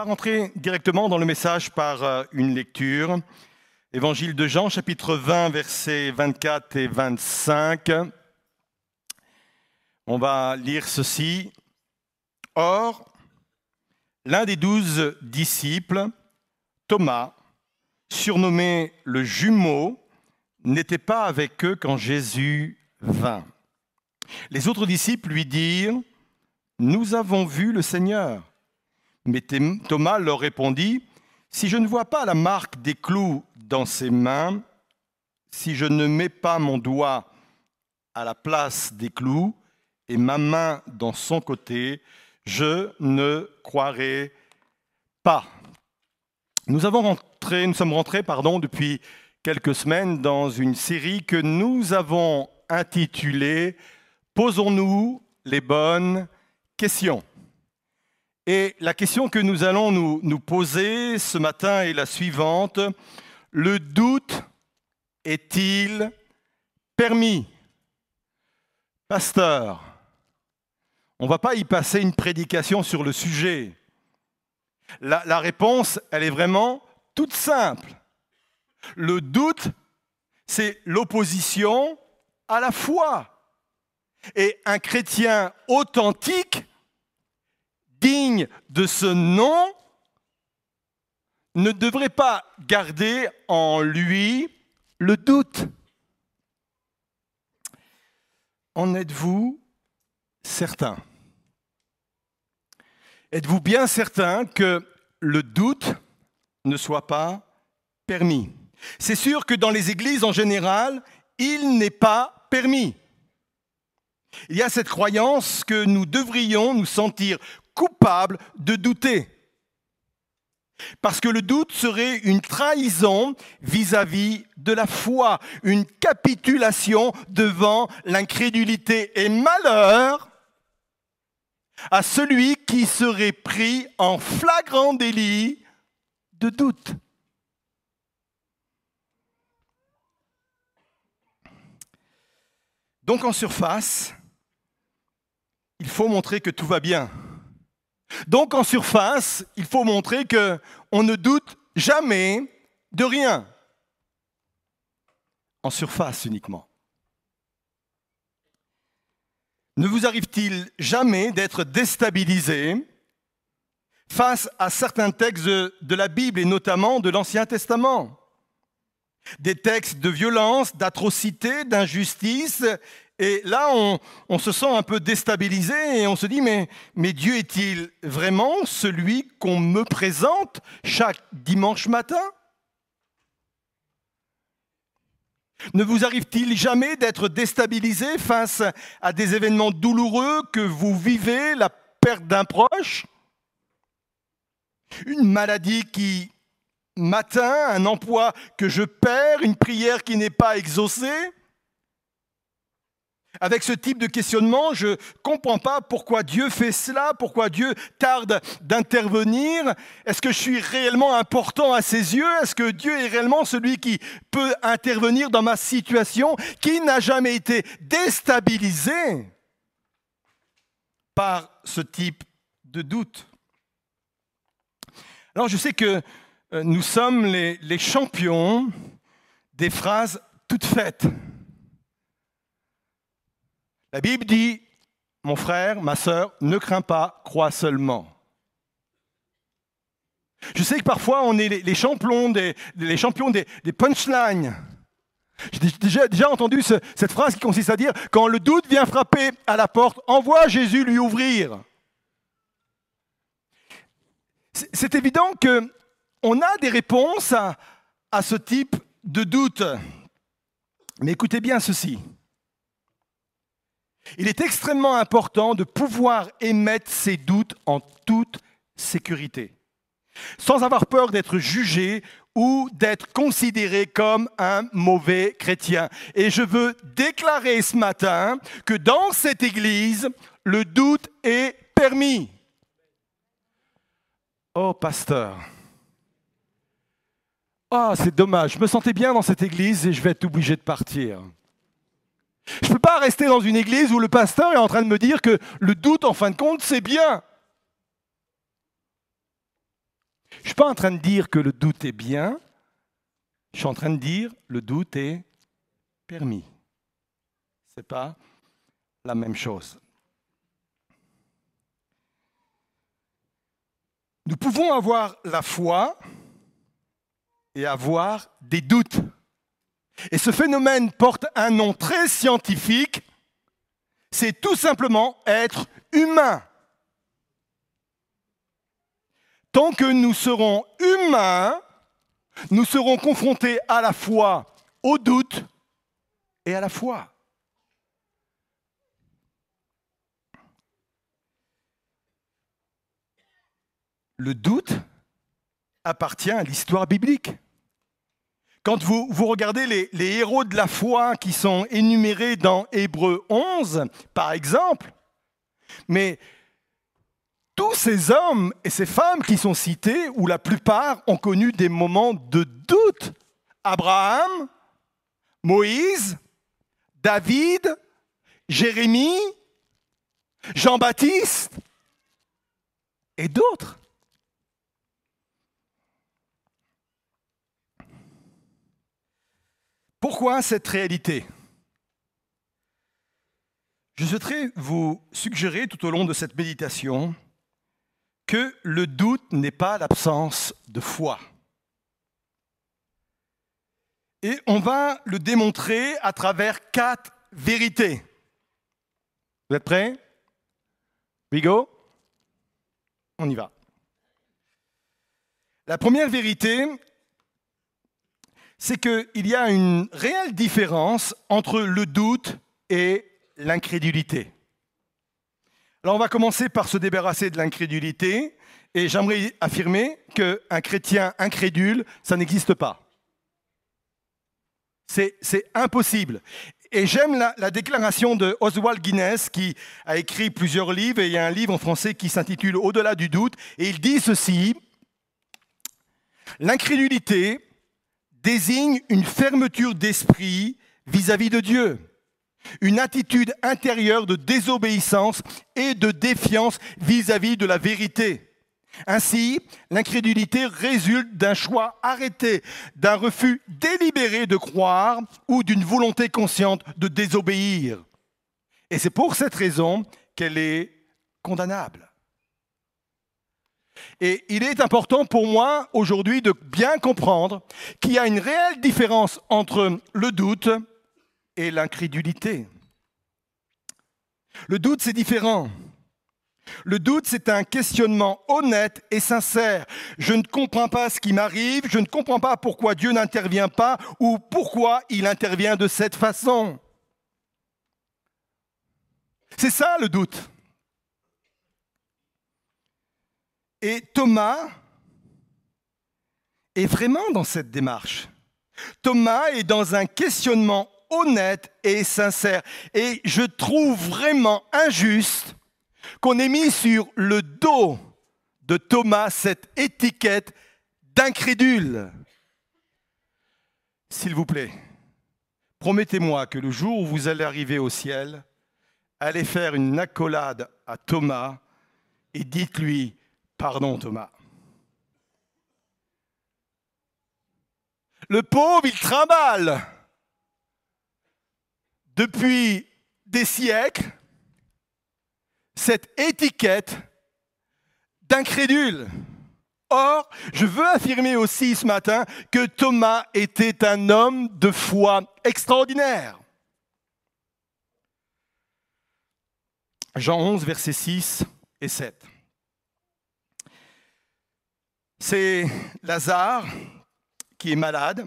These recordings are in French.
va rentrer directement dans le message par euh, une lecture. Évangile de Jean, chapitre 20, versets 24 et 25. On va lire ceci. Or, l'un des douze disciples, Thomas, surnommé le jumeau, n'était pas avec eux quand Jésus vint. Les autres disciples lui dirent, Nous avons vu le Seigneur. Mais Thomas leur répondit, Si je ne vois pas la marque des clous dans ses mains, si je ne mets pas mon doigt à la place des clous et ma main dans son côté, je ne croirai pas. Nous, avons rentré, nous sommes rentrés pardon, depuis quelques semaines dans une série que nous avons intitulée Posons-nous les bonnes questions. Et la question que nous allons nous, poser ce matin est la suivante. Le doute est-il permis? Pasteur, on ne va pas y passer une prédication sur le sujet. La réponse, elle est vraiment toute simple. Le doute, c'est l'opposition à la foi. Et un chrétien authentique, digne de ce nom, ne devrait pas garder en lui le doute. En êtes-vous certain? Êtes-vous bien certain que le doute ne soit pas permis? C'est sûr que dans les églises en général, il n'est pas permis. Il y a cette croyance que nous devrions nous sentir coupables de douter. Parce que le doute serait une trahison vis-à-vis de la foi, une capitulation devant l'incrédulité et malheur à celui qui serait pris en flagrant délit de doute. Donc en surface, il faut montrer que tout va bien. Donc en surface, il faut montrer que on ne doute jamais de rien. En surface uniquement. Ne vous arrive-t-il jamais d'être déstabilisé face à certains textes de la Bible et notamment de l'Ancien Testament? Des textes de violence, d'atrocité, d'injustice et là, on, se sent un peu déstabilisé et on se dit, mais, mais Dieu est-il vraiment celui qu'on me présente chaque dimanche matin? Ne vous arrive-t-il jamais d'être déstabilisé face à des événements douloureux que vous vivez, la perte d'un proche? Une maladie qui m'atteint, un emploi que je perds, une prière qui n'est pas exaucée? Avec ce type de questionnement, je ne comprends pas pourquoi Dieu fait cela, pourquoi Dieu tarde d'intervenir. Est-ce que je suis réellement important à ses yeux? Est-ce que Dieu est réellement celui qui peut intervenir dans ma situation, qui n'a jamais été déstabilisé par ce type de doute? Alors je sais que euh, nous sommes les, les champions des phrases toutes faites. La Bible dit, mon frère, ma sœur, ne crains pas, crois seulement. Je sais que parfois on est les, champions des, champions des, punchlines. J'ai déjà, entendu cette phrase qui consiste à dire quand le doute vient frapper à la porte, envoie Jésus lui ouvrir. C'est évident que on a des réponses à ce type de doute. Mais écoutez bien ceci. Il est extrêmement important de pouvoir émettre ses doutes en toute sécurité, sans avoir peur d'être jugé ou d'être considéré comme un mauvais chrétien. Et je veux déclarer ce matin que dans cette Église, le doute est permis. Oh, pasteur. Ah, oh, c'est dommage. Je me sentais bien dans cette Église et je vais être obligé de partir. Je ne peux pas rester dans une église où le pasteur est en train de me dire que le doute, en fin de compte, c'est bien. Je ne suis pas en train de dire que le doute est bien, je suis en train de dire le doute est permis. Ce n'est pas la même chose. Nous pouvons avoir la foi et avoir des doutes. Et ce phénomène porte un nom très scientifique, c'est tout simplement être humain. Tant que nous serons humains, nous serons confrontés à la fois au doute et à la foi. Le doute appartient à l'histoire biblique. Quand vous, vous regardez les, les, héros de la foi qui sont énumérés dans Hébreu 11, par exemple, mais tous ces hommes et ces femmes qui sont cités, ou la plupart ont connu des moments de doute. Abraham, Moïse, David, Jérémie, Jean-Baptiste et d'autres. Pourquoi cette réalité? Je souhaiterais vous suggérer tout au long de cette méditation que le doute n'est pas l'absence de foi. Et on va le démontrer à travers quatre vérités. Vous êtes prêts? We go On y va. La première vérité, c'est qu'il y a une réelle différence entre le doute et l'incrédulité. Alors on va commencer par se débarrasser de l'incrédulité et j'aimerais affirmer qu'un chrétien incrédule, ça n'existe pas. C'est impossible. Et j'aime la, la, déclaration de Oswald Guinness qui a écrit plusieurs livres et il y a un livre en français qui s'intitule Au-delà du doute et il dit ceci, l'incrédulité désigne une fermeture d'esprit vis-à-vis de Dieu une attitude intérieure de désobéissance et de défiance vis-à-vis de la vérité. Ainsi, l'incrédulité résulte d'un choix arrêté, d'un refus délibéré de croire ou d'une volonté consciente de désobéir. Et c'est pour cette raison qu'elle est condamnable. Et il est important pour moi aujourd'hui de bien comprendre qu'il y a une réelle différence entre le doute et l'incrédulité. Le doute, c'est différent. Le doute, c'est un questionnement honnête et sincère. Je ne comprends pas ce qui m'arrive, je ne comprends pas pourquoi Dieu n'intervient pas ou pourquoi il intervient de cette façon. C'est ça le doute. Et Thomas est vraiment dans cette démarche. Thomas est dans un questionnement honnête et sincère. Et je trouve vraiment injuste qu'on ait mis sur le dos de Thomas cette étiquette d'incrédule. S'il vous plaît, promettez-moi que le jour où vous allez arriver au ciel, allez faire une accolade à Thomas et dites-lui, pardon Thomas. Le pauvre, il trimballe depuis des siècles cette étiquette d'incrédule. Or, je veux affirmer aussi ce matin que Thomas était un homme de foi extraordinaire. Jean 11, versets 6 et 7. C'est Lazare qui est malade,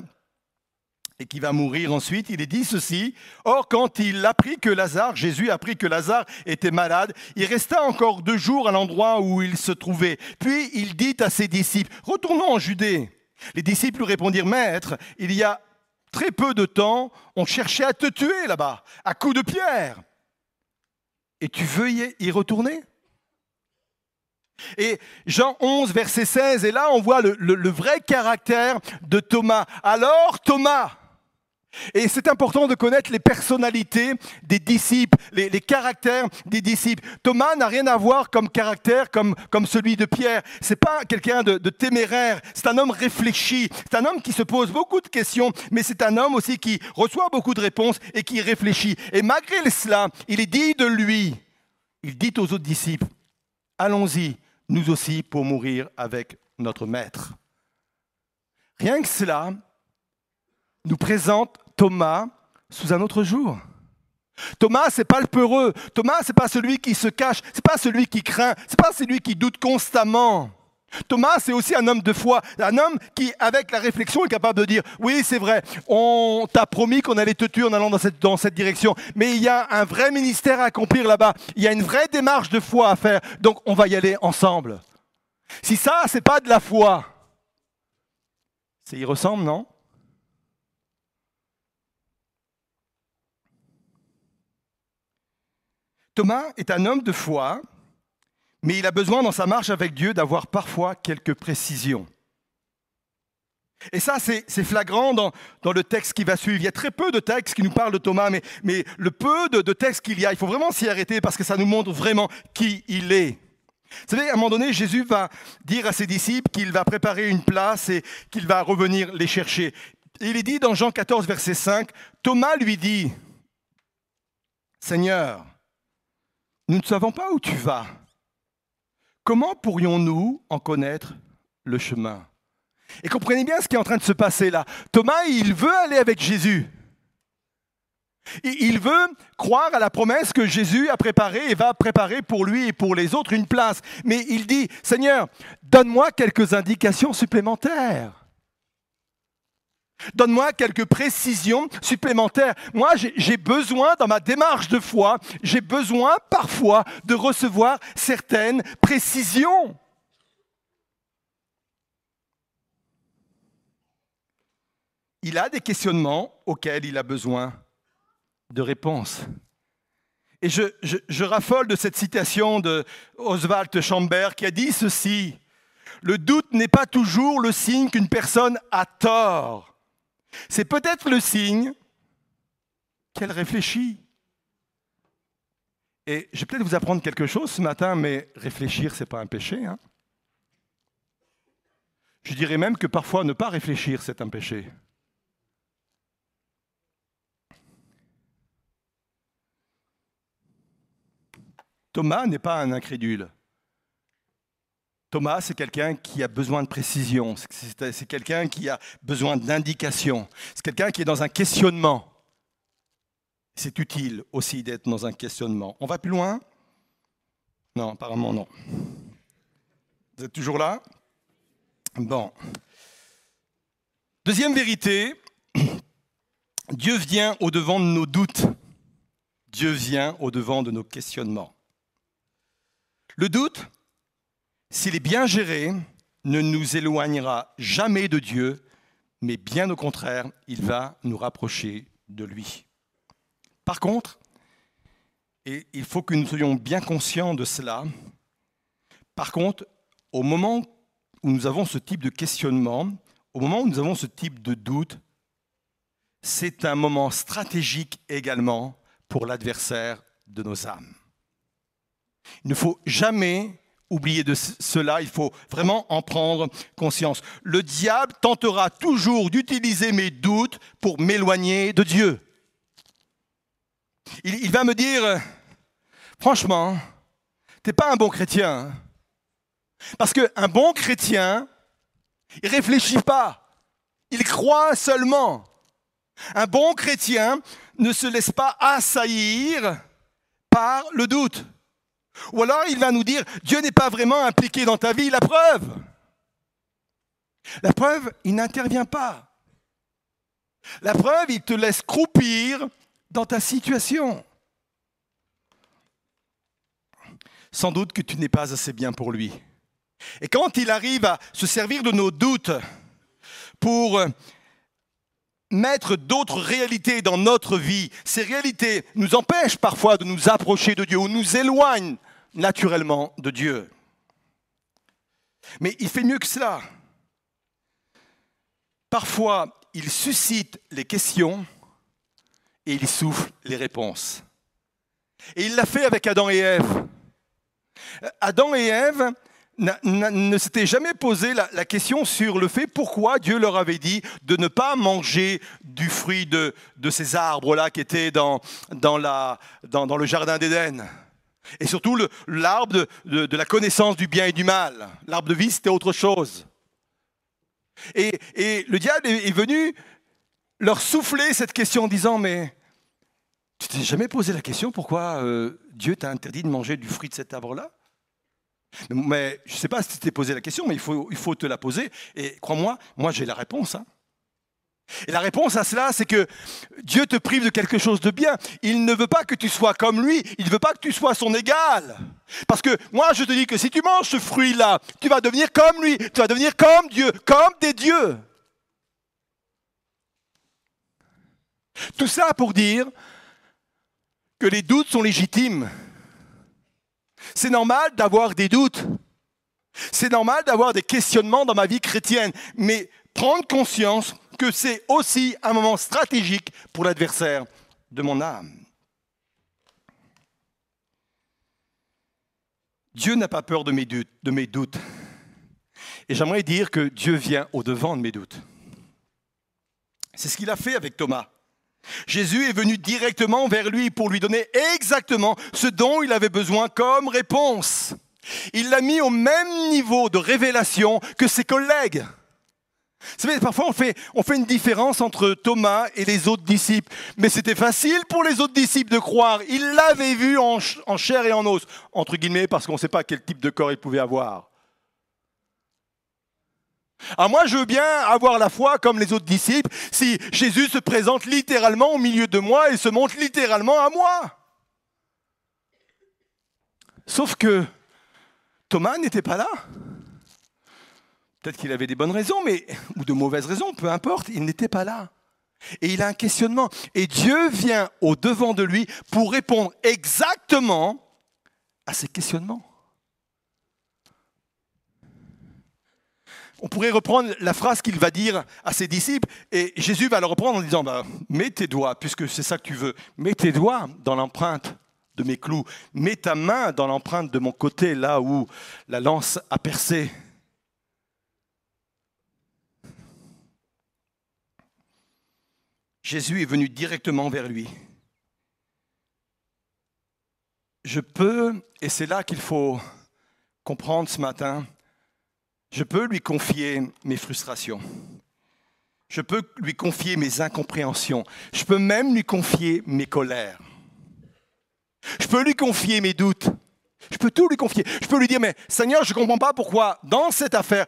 et qui va mourir ensuite, il est dit ceci. Or, quand il apprit que Lazare, Jésus apprit que Lazare était malade, il resta encore deux jours à l'endroit où il se trouvait. Puis il dit à ses disciples, retournons en Judée. Les disciples lui répondirent, Maître, il y a très peu de temps, on cherchait à te tuer là-bas, à coups de pierre. Et tu veux y retourner? Et Jean 11, verset 16, et là on voit le, le vrai caractère de Thomas. Alors Thomas, Et c'est important de connaître les personnalités des disciples, les, caractères des disciples. Thomas n'a rien à voir comme caractère comme, comme celui de Pierre. C'est pas quelqu'un de, de téméraire. C'est un homme réfléchi. C'est un homme qui se pose beaucoup de questions, mais c'est un homme aussi qui reçoit beaucoup de réponses et qui réfléchit. Et malgré cela, il est dit de lui, il dit aux autres disciples, allons-y, nous aussi, pour mourir avec notre maître. Rien que cela nous présente Thomas sous un autre jour. Thomas, c'est pas le peureux. Thomas, c'est pas celui qui se cache. C'est pas celui qui craint. C'est pas celui qui doute constamment. Thomas, c'est aussi un homme de foi, un homme qui, avec la réflexion, est capable de dire Oui, c'est vrai, on t'a promis qu'on allait te tuer en allant dans cette, direction, mais il y a un vrai ministère à accomplir là-bas, il y a une vraie démarche de foi à faire, donc on va y aller ensemble. Si ça, c'est pas de la foi, ça y ressemble, non? Thomas est un homme de foi, mais il a besoin dans sa marche avec Dieu d'avoir parfois quelques précisions. Et ça, c'est flagrant dans, le texte qui va suivre. Il y a très peu de textes qui nous parlent de Thomas, mais, le peu de, de textes qu'il y a, il faut vraiment s'y arrêter parce que ça nous montre vraiment qui il est. Vous savez, à un moment donné, Jésus va dire à ses disciples qu'il va préparer une place et qu'il va revenir les chercher. il est dit dans Jean 14, verset 5, Thomas lui dit, Seigneur, nous ne savons pas où tu vas. Comment pourrions-nous en connaître le chemin? Et comprenez bien ce qui est en train de se passer là. Thomas, il veut aller avec Jésus. Il veut croire à la promesse que Jésus a préparée et va préparer pour lui et pour les autres une place. Mais il dit, Seigneur, donne-moi quelques indications supplémentaires. Donne-moi quelques précisions supplémentaires. Moi, j'ai besoin, dans ma démarche de foi, j'ai besoin parfois de recevoir certaines précisions. Il a des questionnements auxquels il a besoin de réponses. Et je, raffole de cette citation de Oswald Chambert qui a dit ceci Le doute n'est pas toujours le signe qu'une personne a tort. C'est peut-être le signe qu'elle réfléchit. Et je vais peut-être vous apprendre quelque chose ce matin, mais réfléchir, ce n'est pas un péché. Hein. je dirais même que parfois ne pas réfléchir, c'est un péché. Thomas n'est pas un incrédule. Thomas, c'est quelqu'un qui a besoin de précision, c'est quelqu'un qui a besoin d'indication, c'est quelqu'un qui est dans un questionnement. C'est utile aussi d'être dans un questionnement. On va plus loin? Non, apparemment non. Vous êtes toujours là? Bon. Deuxième vérité, Dieu vient au-devant de nos doutes. Dieu vient au-devant de nos questionnements. Le doute, s'il est bien géré, ne nous éloignera jamais de Dieu, mais bien au contraire, il va nous rapprocher de lui. Par contre, et il faut que nous soyons bien conscients de cela, par contre, au moment où nous avons ce type de questionnement, au moment où nous avons ce type de doute, c'est un moment stratégique également pour l'adversaire de nos âmes. Il ne faut jamais oublier de cela, il faut vraiment en prendre conscience. Le diable tentera toujours d'utiliser mes doutes pour m'éloigner de Dieu. Il, va me dire, franchement, tu n'es pas un bon chrétien. Hein. Parce qu'un bon chrétien, il réfléchit pas, il croit seulement. Un bon chrétien ne se laisse pas assaillir par le doute. Ou alors il va nous dire, Dieu n'est pas vraiment impliqué dans ta vie, la preuve. La preuve, il n'intervient pas. La preuve, il te laisse croupir dans ta situation. Sans doute que tu n'es pas assez bien pour lui. Et quand il arrive à se servir de nos doutes pour mettre d'autres réalités dans notre vie, ces réalités nous empêchent parfois de nous approcher de Dieu ou nous éloignent naturellement de Dieu. Mais il fait mieux que cela. Parfois, il suscite les questions et il souffle les réponses. Et il l'a fait avec Adam et Ève. Adam et Ève ne s'étaient jamais posé la, question sur le fait pourquoi Dieu leur avait dit de ne pas manger du fruit de, ces arbres-là qui étaient dans, dans, le jardin d'Éden. Et surtout l'arbre de, la connaissance du bien et du mal. L'arbre de vie, c'était autre chose. Et, le diable est venu leur souffler cette question en disant, mais tu t'es jamais posé la question pourquoi euh, Dieu t'a interdit de manger du fruit de cet arbre-là? Mais je ne sais pas si tu t'es posé la question, mais il faut, te la poser. Et crois-moi, moi, j'ai la réponse. Hein. Et la réponse à cela, c'est que Dieu te prive de quelque chose de bien. Il ne veut pas que tu sois comme lui, il ne veut pas que tu sois son égal. Parce que moi, je te dis que si tu manges ce fruit-là, tu vas devenir comme lui, tu vas devenir comme Dieu, comme des dieux. Tout ça pour dire que les doutes sont légitimes. C'est normal d'avoir des doutes. C'est normal d'avoir des questionnements dans ma vie chrétienne. Mais prendre conscience que c'est aussi un moment stratégique pour l'adversaire de mon âme. Dieu n'a pas peur de mes doutes. De mes doutes. Et j'aimerais dire que Dieu vient au-devant de mes doutes. C'est ce qu'il a fait avec Thomas. Jésus est venu directement vers lui pour lui donner exactement ce dont il avait besoin comme réponse. Il l'a mis au même niveau de révélation que ses collègues. Vous savez, parfois on fait, une différence entre Thomas et les autres disciples, mais c'était facile pour les autres disciples de croire. Ils l'avaient vu en, en chair et en os, entre guillemets, parce qu'on ne sait pas quel type de corps il pouvait avoir. Ah, moi, je veux bien avoir la foi comme les autres disciples si Jésus se présente littéralement au milieu de moi et se montre littéralement à moi. Sauf que Thomas n'était pas là. Peut-être qu'il avait des bonnes raisons, mais ou de mauvaises raisons, peu importe, il n'était pas là. Et il a un questionnement. Et Dieu vient au devant de lui pour répondre exactement à ses questionnements. on pourrait reprendre la phrase qu'il va dire à ses disciples, et Jésus va le reprendre en disant, bah, mets tes doigts, puisque c'est ça que tu veux, mets tes doigts dans l'empreinte de mes clous, mets ta main dans l'empreinte de mon côté, là où la lance a percé. Jésus est venu directement vers lui. Je peux, et c'est là qu'il faut comprendre ce matin, je peux lui confier mes frustrations. Je peux lui confier mes incompréhensions. Je peux même lui confier mes colères. Je peux lui confier mes doutes. Je peux tout lui confier. Je peux lui dire, mais Seigneur, je ne comprends pas pourquoi dans cette affaire,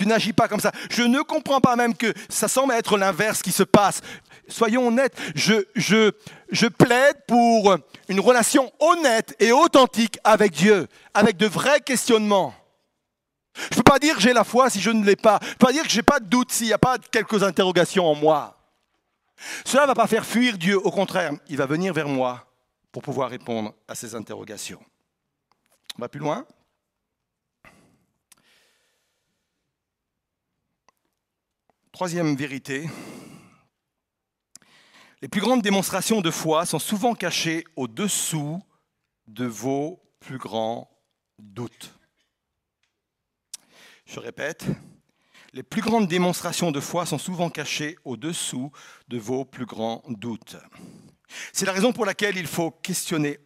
tu n'agis pas comme ça. Je ne comprends pas même que ça semble être l'inverse qui se passe. Soyons honnêtes, je, je, je plaide pour une relation honnête et authentique avec Dieu, avec de vrais questionnements. Je ne peux pas dire que j'ai la foi si je ne l'ai pas. Je ne peux pas dire que je n'ai pas de doute s'il n'y a pas quelques interrogations en moi. Cela ne va pas faire fuir Dieu, au contraire, il va venir vers moi pour pouvoir répondre à ces interrogations. On va plus loin Troisième vérité, les plus grandes démonstrations de foi sont souvent cachées au-dessous de vos plus grands doutes. Je répète, les plus grandes démonstrations de foi sont souvent cachées au-dessous de vos plus grands doutes. C'est la raison pour laquelle il faut questionner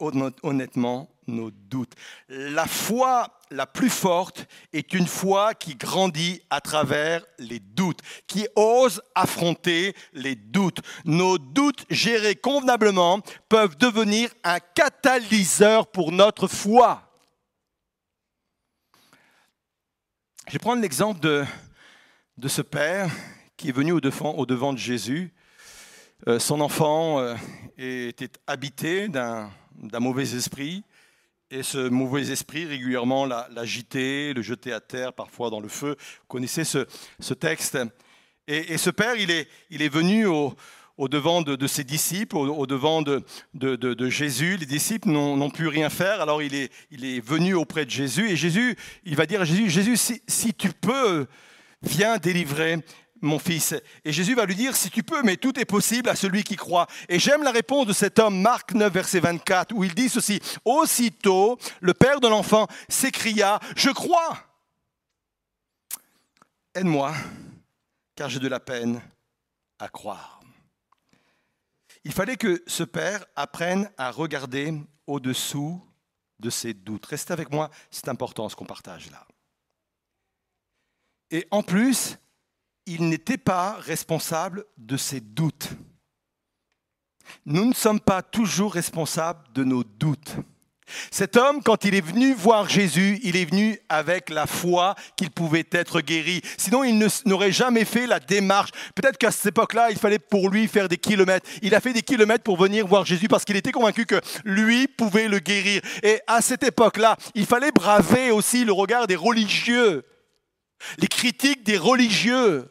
honnêtement nos doutes. La foi la plus forte est une foi qui grandit à travers les doutes, qui ose affronter les doutes. Nos doutes gérés convenablement peuvent devenir un catalyseur pour notre foi. Je vais prendre l'exemple de, de ce père qui est venu au devant, au devant de Jésus. Euh, son enfant euh, était habité d'un mauvais esprit. Et ce mauvais esprit régulièrement l'agitait, le jetait à terre, parfois dans le feu. Vous connaissez ce, texte. Et, ce père, il est, il est venu au, devant de, ses disciples, au, devant de, de, Jésus. Les disciples n'ont pu rien faire, alors il est, il est, venu auprès de Jésus, et Jésus, il va dire à Jésus, Jésus, si, tu peux, viens délivrer mon fils. Et Jésus va lui dire, si tu peux, mais tout est possible à celui qui croit. Et j'aime la réponse de cet homme, Marc 9, verset 24, où il dit ceci, aussitôt, le père de l'enfant s'écria, je crois. Aide-moi, car j'ai de la peine à croire. Il fallait que ce père apprenne à regarder au-dessous de ses doutes. Restez avec moi, c'est important ce qu'on partage là. Et en plus, il n'était pas responsable de ses doutes. Nous ne sommes pas toujours responsables de nos doutes. Cet homme, quand il est venu voir Jésus, il est venu avec la foi qu'il pouvait être guéri. Sinon, il n'aurait jamais fait la démarche. Peut-être qu'à cette époque-là, il fallait pour lui faire des kilomètres. Il a fait des kilomètres pour venir voir Jésus parce qu'il était convaincu que lui pouvait le guérir. Et à cette époque-là, il fallait braver aussi le regard des religieux, les critiques des religieux.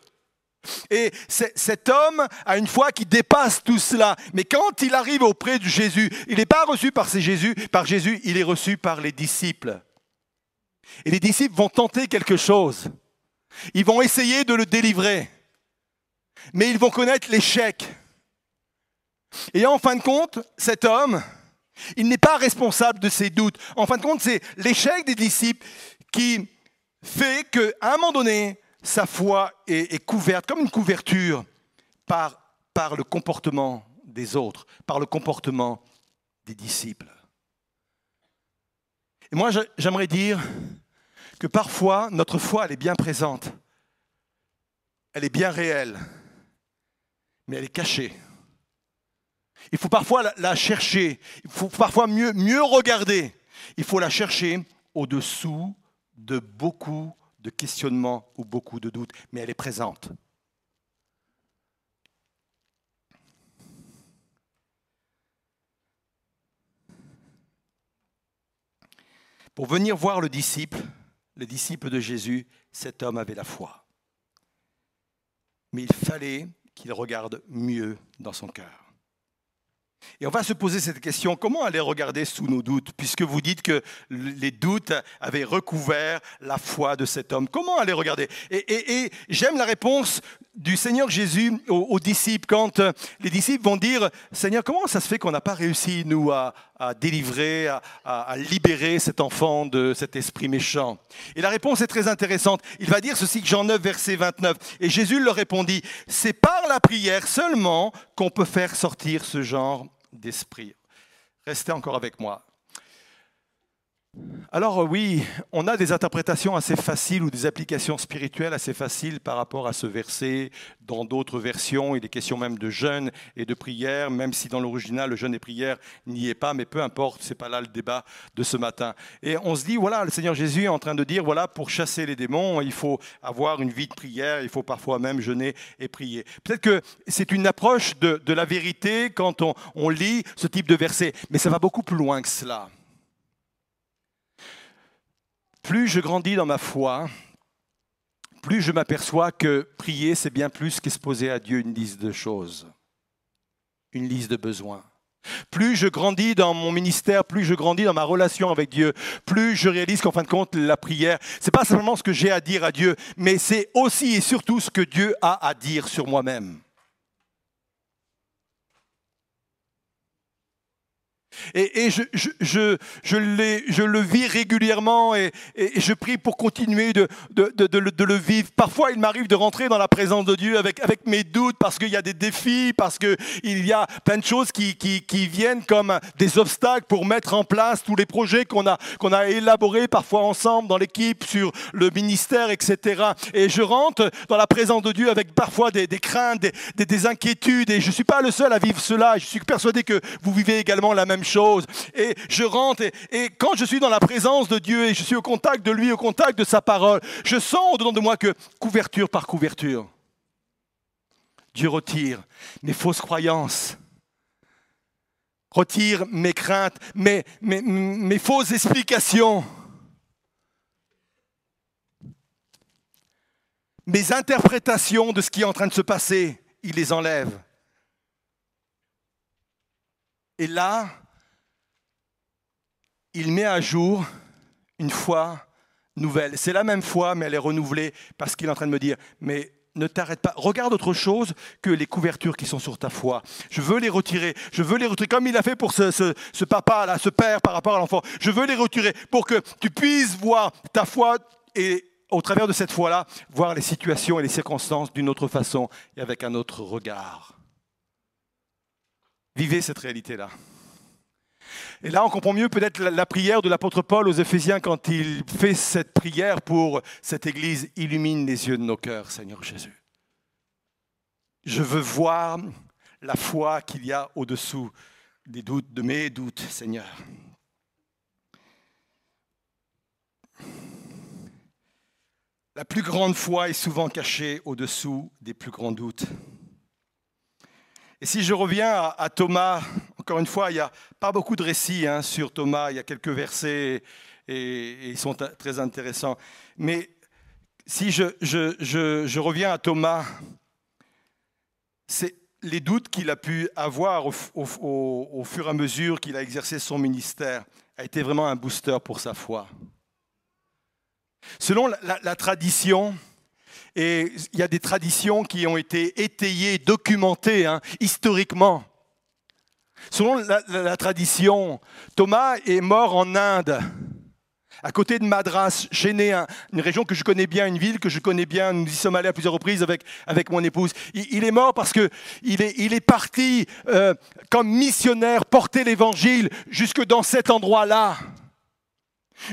Et cet homme a une foi qui dépasse tout cela. Mais quand il arrive auprès de Jésus, il n'est pas reçu par, Jésus, par Jésus, il est reçu par les disciples. Et les disciples vont tenter quelque chose. Ils vont essayer de le délivrer. Mais ils vont connaître l'échec. Et en fin de compte, cet homme, il n'est pas responsable de ses doutes. En fin de compte, c'est l'échec des disciples qui fait qu'à un moment donné, sa foi est, couverte comme une couverture par, le comportement des autres, par le comportement des disciples. Et moi, j'aimerais dire que parfois, notre foi, elle est bien présente. Elle est bien réelle, mais elle est cachée. Il faut parfois la, chercher, il faut parfois mieux, mieux regarder. Il faut la chercher au-dessous de beaucoup de questionnements ou beaucoup de doutes, mais elle est présente. Pour venir voir le disciple, le disciple de Jésus, cet homme avait la foi. Mais il fallait qu'il regarde mieux dans son cœur. Et on va se poser cette question, comment aller regarder sous nos doutes, puisque vous dites que les doutes avaient recouvert la foi de cet homme. Comment aller regarder? Et, j'aime la réponse du Seigneur Jésus aux, disciples, quand euh, les disciples vont dire, Seigneur, comment ça se fait qu'on n'a pas réussi, nous, à, délivrer, à, à, libérer cet enfant de cet esprit méchant? Et la réponse est très intéressante. Il va dire ceci, Jean 9, verset 29. Et Jésus leur répondit, c'est par la prière seulement qu'on peut faire sortir ce genre d'esprit. Restez encore avec moi. Alors oui, on a des interprétations assez faciles ou des applications spirituelles assez faciles par rapport à ce verset. Dans d'autres versions, il est question même de jeûne et de prière, même si dans l'original, le jeûne et prière n'y est pas, mais peu importe, c'est pas là le débat de ce matin. Et on se dit, voilà, le Seigneur Jésus est en train de dire, voilà, pour chasser les démons, il faut avoir une vie de prière, il faut parfois même jeûner et prier. Peut-être que c'est une approche de, la vérité quand on lit ce type de verset, mais ça va beaucoup plus loin que cela. Plus je grandis dans ma foi, plus je m'aperçois que prier, c'est bien plus qu'exposer à Dieu une liste de choses, une liste de besoins. Plus je grandis dans mon ministère, plus je grandis dans ma relation avec Dieu, plus je réalise qu'en fin de compte, la prière, c'est pas simplement ce que j'ai à dire à Dieu, mais c'est aussi et surtout ce que Dieu a à dire sur moi-même. Et, je, le vis régulièrement et, je prie pour continuer de, le vivre. Parfois, il m'arrive de rentrer dans la présence de Dieu avec, avec mes doutes parce qu'il y a des défis, parce qu'il y a plein de choses qui, viennent comme des obstacles pour mettre en place tous les projets qu'on a, qu'on a élaborés parfois ensemble dans l'équipe sur le ministère, etc. Et je rentre dans la présence de Dieu avec parfois des, craintes, des, inquiétudes et je ne suis pas le seul à vivre cela. Je suis persuadé que vous vivez également la même chose. Et je rentre, et, quand je suis dans la présence de Dieu et je suis au contact de lui, au contact de sa parole, je sens au-dedans de moi que couverture par couverture, Dieu retire mes fausses croyances, retire mes craintes, mes, mes, mes fausses explications. Mes interprétations de ce qui est en train de se passer, il les enlève. Et là, il met à jour une foi nouvelle. C'est la même foi, mais elle est renouvelée parce qu'il est en train de me dire, mais ne t'arrête pas. Regarde autre chose que les couvertures qui sont sur ta foi. Je veux les retirer. Je veux les retirer comme il a fait pour ce, ce papa-là, ce père par rapport à l'enfant. Je veux les retirer pour que tu puisses voir ta foi et au travers de cette foi-là, voir les situations et les circonstances d'une autre façon et avec un autre regard. Vivez cette réalité-là. Et là, on comprend mieux peut-être la, prière de l'apôtre Paul aux Éphésiens quand il fait cette prière pour cette Église. Illumine les yeux de nos cœurs, Seigneur Jésus. Je veux voir la foi qu'il y a au-dessous des doutes, de mes doutes, Seigneur. La plus grande foi est souvent cachée au-dessous des plus grands doutes. Et si je reviens à, Thomas, encore une fois, il n'y a pas beaucoup de récits hein, sur Thomas, il y a quelques versets et, ils sont très intéressants. Mais si je, reviens à Thomas, c'est les doutes qu'il a pu avoir au, fur et à mesure qu'il a exercé son ministère a été vraiment un booster pour sa foi. Selon la tradition, et il y a des traditions qui ont été étayées, documentées hein, historiquement. Selon la, tradition, Thomas est mort en Inde, à côté de Madras, Chéné, une région que je connais bien, une ville que je connais bien. Nous y sommes allés à plusieurs reprises avec, avec mon épouse. Il, est mort parce qu'il est, il est parti euh, comme missionnaire porter l'évangile jusque dans cet endroit-là.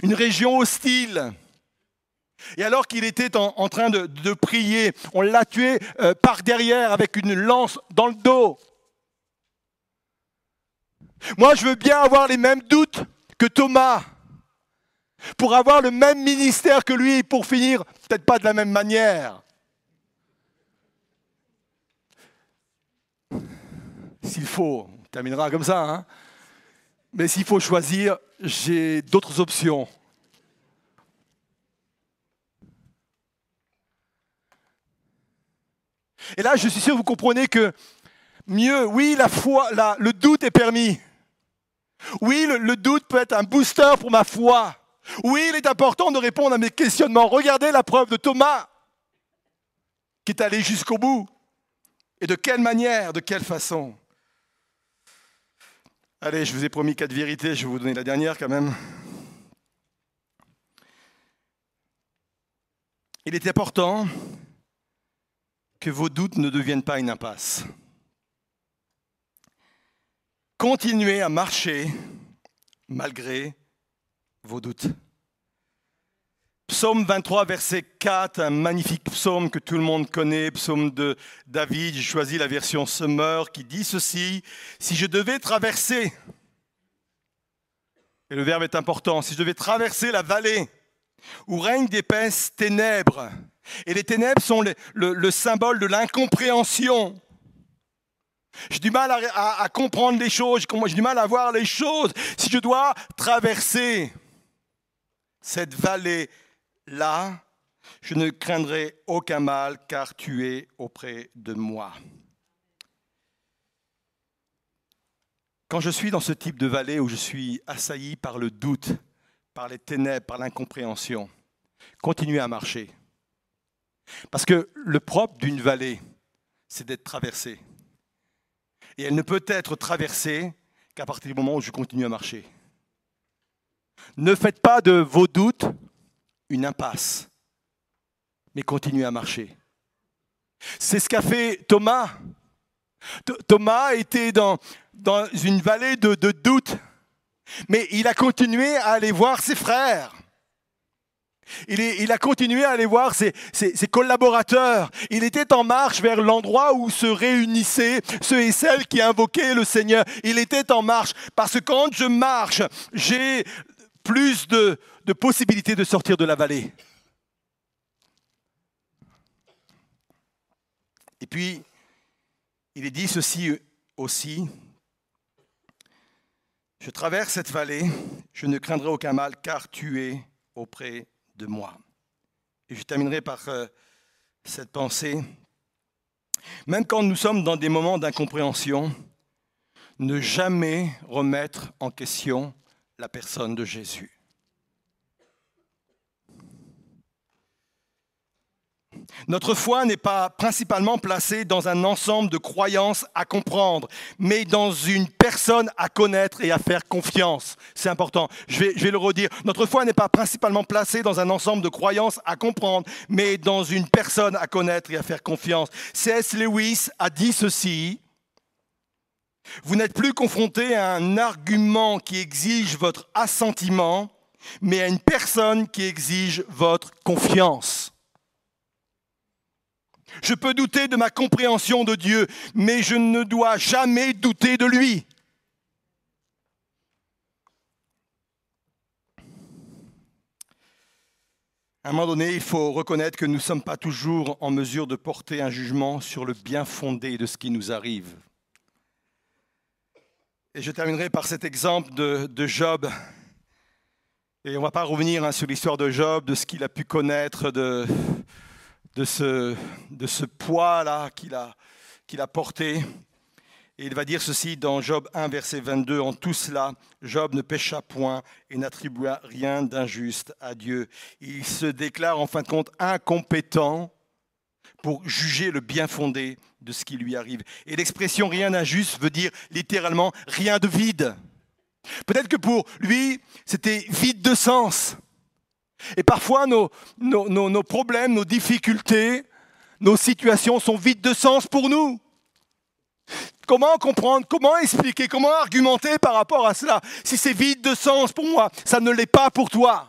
Une région hostile. Et alors qu'il était en, train de, prier, on l'a tué euh, par derrière avec une lance dans le dos. Moi, je veux bien avoir les mêmes doutes que Thomas, pour avoir le même ministère que lui, pour finir peut-être pas de la même manière. S'il faut, on terminera comme ça, hein. mais s'il faut choisir, j'ai d'autres options. Et là, je suis sûr que vous comprenez que mieux, oui, la foi, le doute est permis. Oui, le, doute peut être un booster pour ma foi. Oui, il est important de répondre à mes questionnements. Regardez la preuve de Thomas, qui est allé jusqu'au bout. Et de quelle manière, de quelle façon? Allez, je vous ai promis quatre vérités, je vais vous donner la dernière quand même. Il est important que vos doutes ne deviennent pas une impasse. Continuez à marcher malgré vos doutes. Psaume 23, verset 4, un magnifique psaume que tout le monde connaît, psaume de David, j'ai choisi la version Summer qui dit ceci, si je devais traverser, et le verbe est important, si je devais traverser la vallée où règnent d'épaisses ténèbres, et les ténèbres sont le, symbole de l'incompréhension. J'ai du mal à, comprendre les choses, j'ai du mal à voir les choses. Si je dois traverser cette vallée-là, je ne craindrai aucun mal car tu es auprès de moi. Quand je suis dans ce type de vallée où je suis assailli par le doute, par les ténèbres, par l'incompréhension, continuez à marcher. Parce que le propre d'une vallée, c'est d'être traversée. Et elle ne peut être traversée qu'à partir du moment où je continue à marcher. Ne faites pas de vos doutes une impasse, mais continuez à marcher. C'est ce qu'a fait Thomas. Thomas était dans, une vallée de, de doute, mais il a continué à aller voir ses frères. Il, a continué à aller voir ses, collaborateurs. Il était en marche vers l'endroit où se réunissaient ceux et celles qui invoquaient le Seigneur. Il était en marche parce que quand je marche, j'ai plus de, de possibilités de sortir de la vallée. Et puis, il est dit ceci aussi. Je traverse cette vallée, je ne craindrai aucun mal, car tu es auprès Et je terminerai par euh, cette pensée. Même quand nous sommes dans des moments d'incompréhension, ne jamais remettre en question la personne de Jésus. Notre foi n'est pas principalement placée dans un ensemble de croyances à comprendre, mais dans une personne à connaître et à faire confiance. C'est important. Je vais, le redire. Notre foi n'est pas principalement placée dans un ensemble de croyances à comprendre, mais dans une personne à connaître et à faire confiance. C.S. Lewis a dit ceci. Vous n'êtes plus confronté à un argument qui exige votre assentiment, mais à une personne qui exige votre confiance. Je peux douter de ma compréhension de Dieu, mais je ne dois jamais douter de lui. À un moment donné, il faut reconnaître que nous ne sommes pas toujours en mesure de porter un jugement sur le bien fondé de ce qui nous arrive. Et je terminerai par cet exemple de, Job. Et on ne va pas revenir hein, sur l'histoire de Job, de ce qu'il a pu connaître, de, de ce, de ce poids-là qu'il a, qu'il a porté. Et il va dire ceci dans Job 1, verset 22, En tout cela, Job ne pécha point et n'attribua rien d'injuste à Dieu. Il se déclare en fin de compte incompétent pour juger le bien fondé de ce qui lui arrive. Et l'expression rien d'injuste veut dire littéralement rien de vide. Peut-être que pour lui, c'était vide de sens. Et parfois, nos, nos, problèmes, nos difficultés, nos situations sont vides de sens pour nous. Comment comprendre, comment expliquer, comment argumenter par rapport à cela Si c'est vide de sens pour moi, ça ne l'est pas pour toi?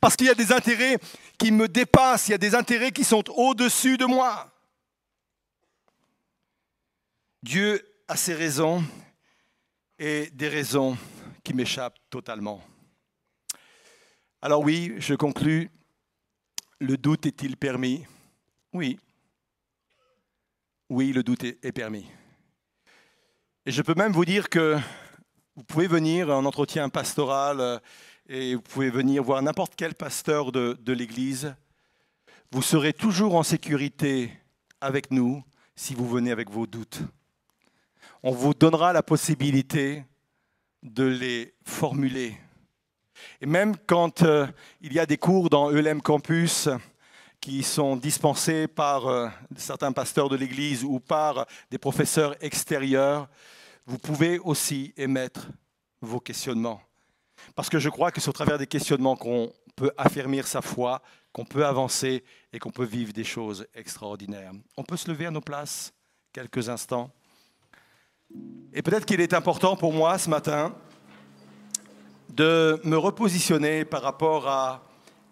Parce qu'il y a des intérêts qui me dépassent, il y a des intérêts qui sont au-dessus de moi. Dieu a ses raisons et des raisons qui m'échappent totalement. Alors oui, je conclus. Le doute est-il permis? Oui. Oui, le doute est permis. Et je peux même vous dire que vous pouvez venir en entretien pastoral euh, et vous pouvez venir voir n'importe quel pasteur de, de l'Église. Vous serez toujours en sécurité avec nous si vous venez avec vos doutes. On vous donnera la possibilité de les formuler et même quand euh, il y a des cours dans ELM Campus qui sont dispensés par euh, certains pasteurs de l'Église ou par des professeurs extérieurs, vous pouvez aussi émettre vos questionnements. Parce que je crois que c'est au travers des questionnements qu'on peut affermir sa foi, qu'on peut avancer et qu'on peut vivre des choses extraordinaires. On peut se lever à nos places quelques instants. Et peut-être qu'il est important pour moi ce matin de me repositionner par rapport à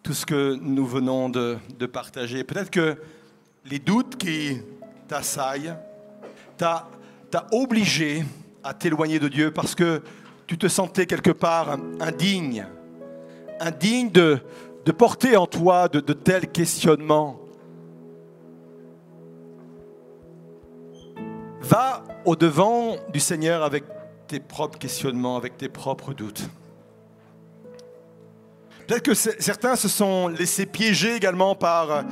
tout ce que nous venons de, partager. Peut-être que les doutes qui t'assaillent t'as obligé à t'éloigner de Dieu parce que tu te sentais quelque part indigne, indigne de, porter en toi de, de tels questionnements. Va au-devant du Seigneur avec tes propres questionnements, avec tes propres doutes. Peut-être que certains se sont laissés piéger également par euh,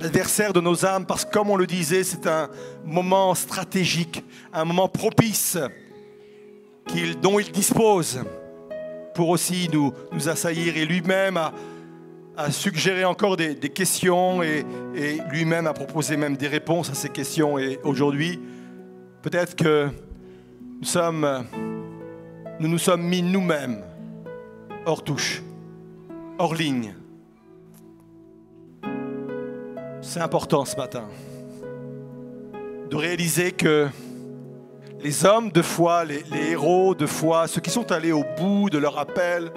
l'adversaire de nos âmes, parce que comme on le disait, c'est un moment stratégique, un moment propice dont il dispose pour aussi nous, assaillir. Et lui-même a, suggéré encore des, questions et, lui-même a proposé même des réponses à ces questions. Et aujourd'hui, peut-être que nous nous sommes mis nous-mêmes hors touche hors ligne. C'est important ce matin de réaliser que les hommes de foi, les, héros de foi, ceux qui sont allés au bout de leur appel,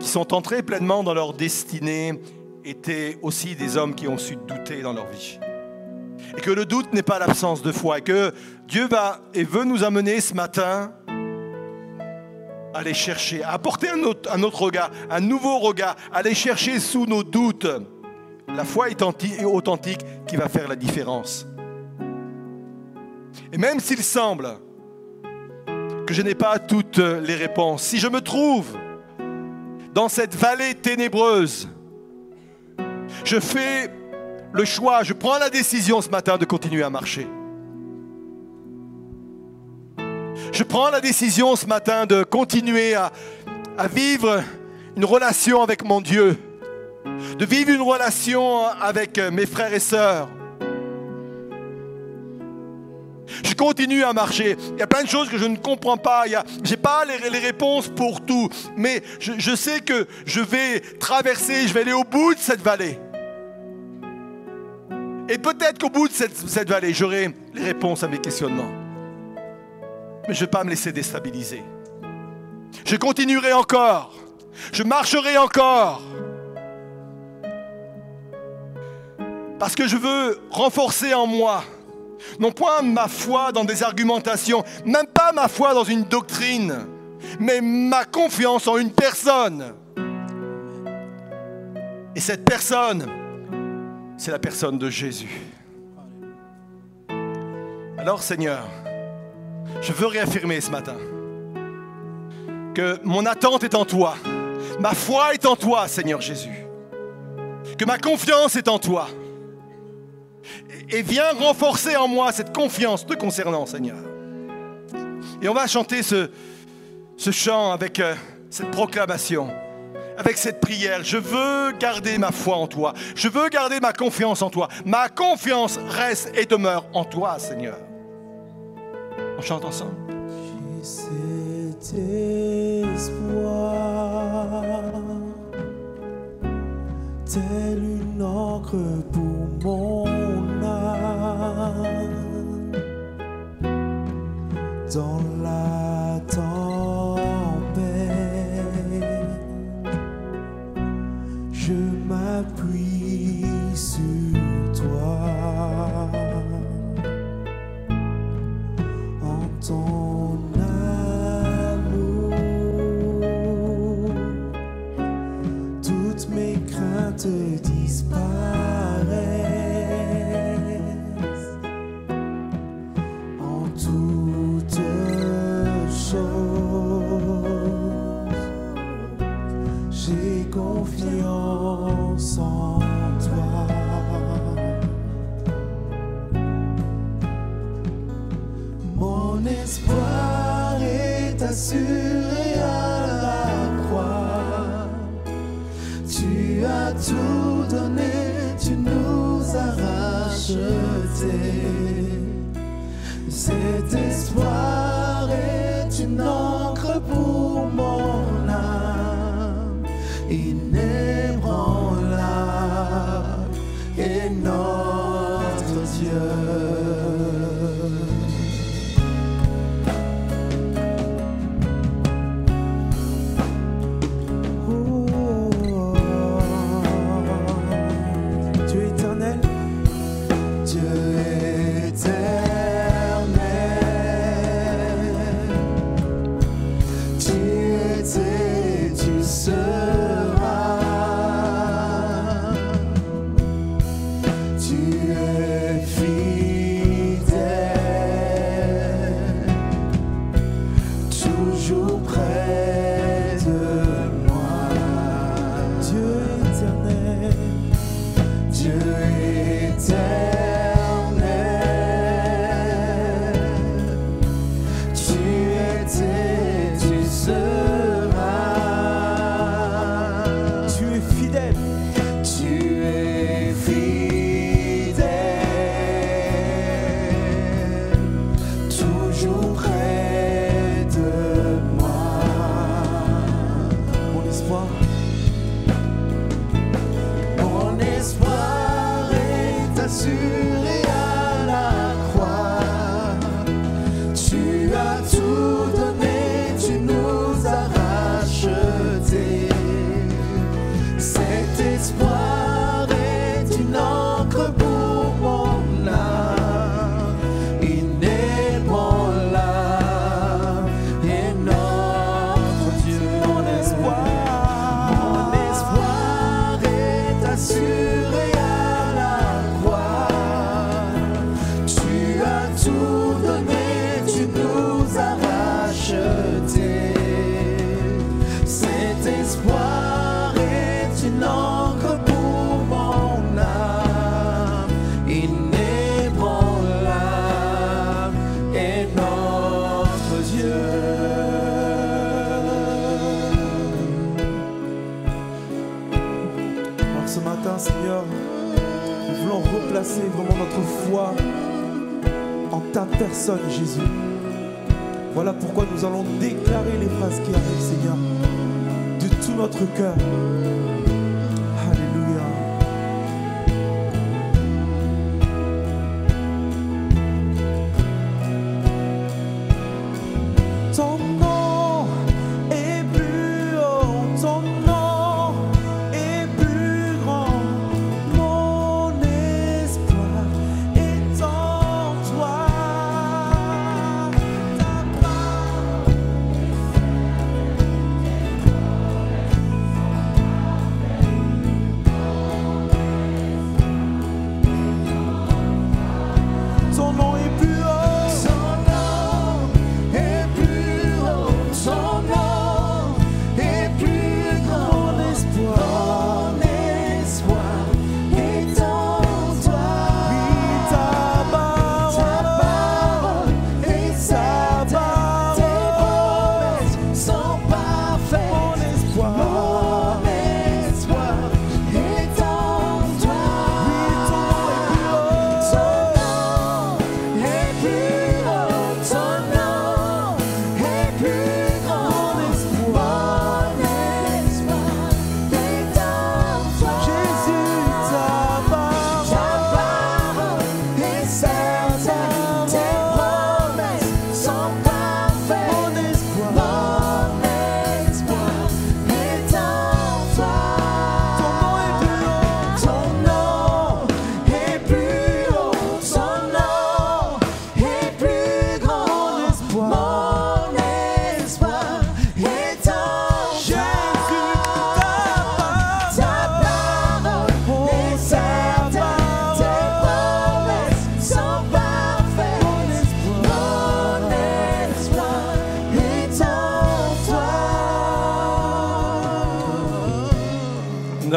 qui sont entrés pleinement dans leur destinée, étaient aussi des hommes qui ont su douter dans leur vie. Et que le doute n'est pas l'absence de foi, et que Dieu va et veut nous amener ce matin aller chercher, à apporter un autre, un autre regard, un nouveau regard, aller chercher sous nos doutes la foi authentique qui va faire la différence. Et même s'il semble que je n'ai pas toutes les réponses, si je me trouve dans cette vallée ténébreuse, je fais le choix, je prends la décision ce matin de continuer à marcher. Je prends la décision ce matin de continuer à, vivre une relation avec mon Dieu. de vivre une relation avec mes frères et sœurs. Je continue à marcher. Il y a plein de choses que je ne comprends pas. Je n'ai pas les, les, réponses pour tout. Mais je, je sais que je vais traverser, je vais aller au bout de cette vallée. Et peut-être qu'au bout de cette, cette vallée, j'aurai les réponses à mes questionnements. Mais je ne vais pas me laisser déstabiliser. Je continuerai encore. Je marcherai encore. Parce que je veux renforcer en moi, non point ma foi dans des argumentations, même pas ma foi dans une doctrine, mais ma confiance en une personne. Et cette personne, c'est la personne de Jésus. Alors Seigneur, je veux réaffirmer ce matin que mon attente est en toi, ma foi est en toi, Seigneur Jésus, que ma confiance est en toi. Et viens renforcer en moi cette confiance te concernant, Seigneur. Et on va chanter ce, chant avec euh, cette proclamation, avec cette prière. Je veux garder ma foi en toi. Je veux garder ma confiance en toi. Ma confiance reste et demeure en toi, Seigneur. On chante ensemble. Espoir, tel une encre pour craintes disparaissent. En ta personne, Jésus. Voilà pourquoi nous allons déclarer les phrases qui arrivent, Seigneur, de tout notre cœur.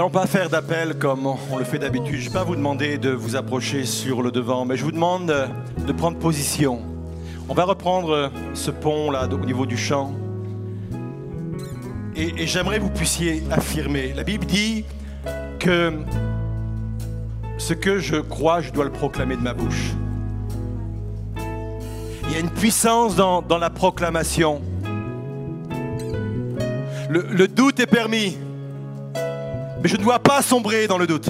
Pas faire d'appel comme on le fait d'habitude. Je ne vais pas vous demander de vous approcher sur le devant, mais je vous demande de prendre position. On va reprendre ce pont là au niveau du champ. Et, j'aimerais que vous puissiez affirmer. La Bible dit que ce que je crois, je dois le proclamer de ma bouche. Il y a une puissance dans, la proclamation. Le doute est permis. Mais je ne dois pas sombrer dans le doute.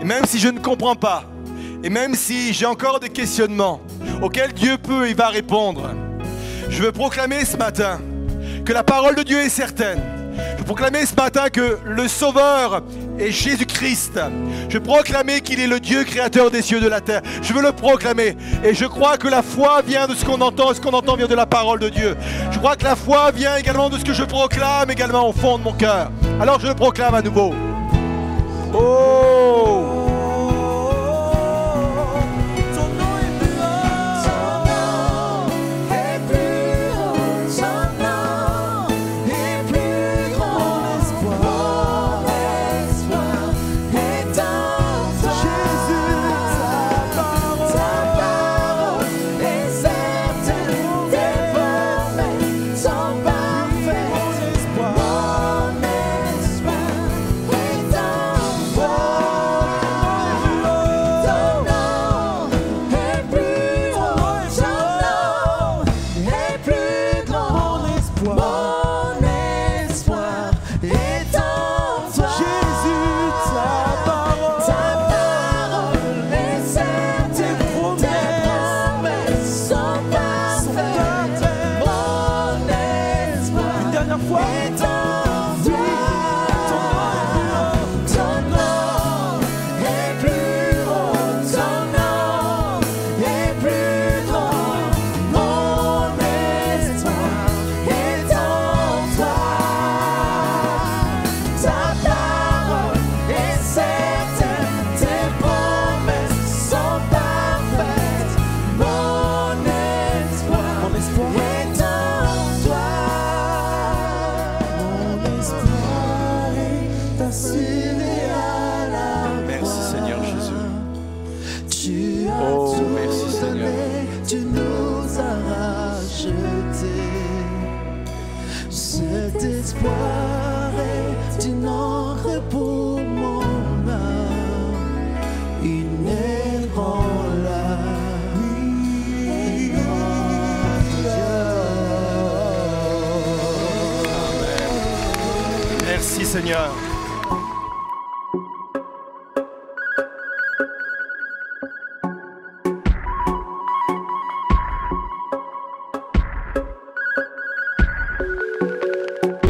Et même si je ne comprends pas, et même si j'ai encore des questionnements auxquels Dieu peut et va répondre, je veux proclamer ce matin que la parole de Dieu est certaine. Je veux proclamer ce matin que le Sauveur est Jésus-Christ. Je veux proclamer qu'il est le Dieu créateur des cieux et de la terre. Je veux le proclamer. Et je crois que la foi vient de ce qu'on entend. Et ce qu'on entend vient de la parole de Dieu. Je crois que la foi vient également de ce que je proclame également au fond de mon cœur. Alors je le proclame à nouveau. Oh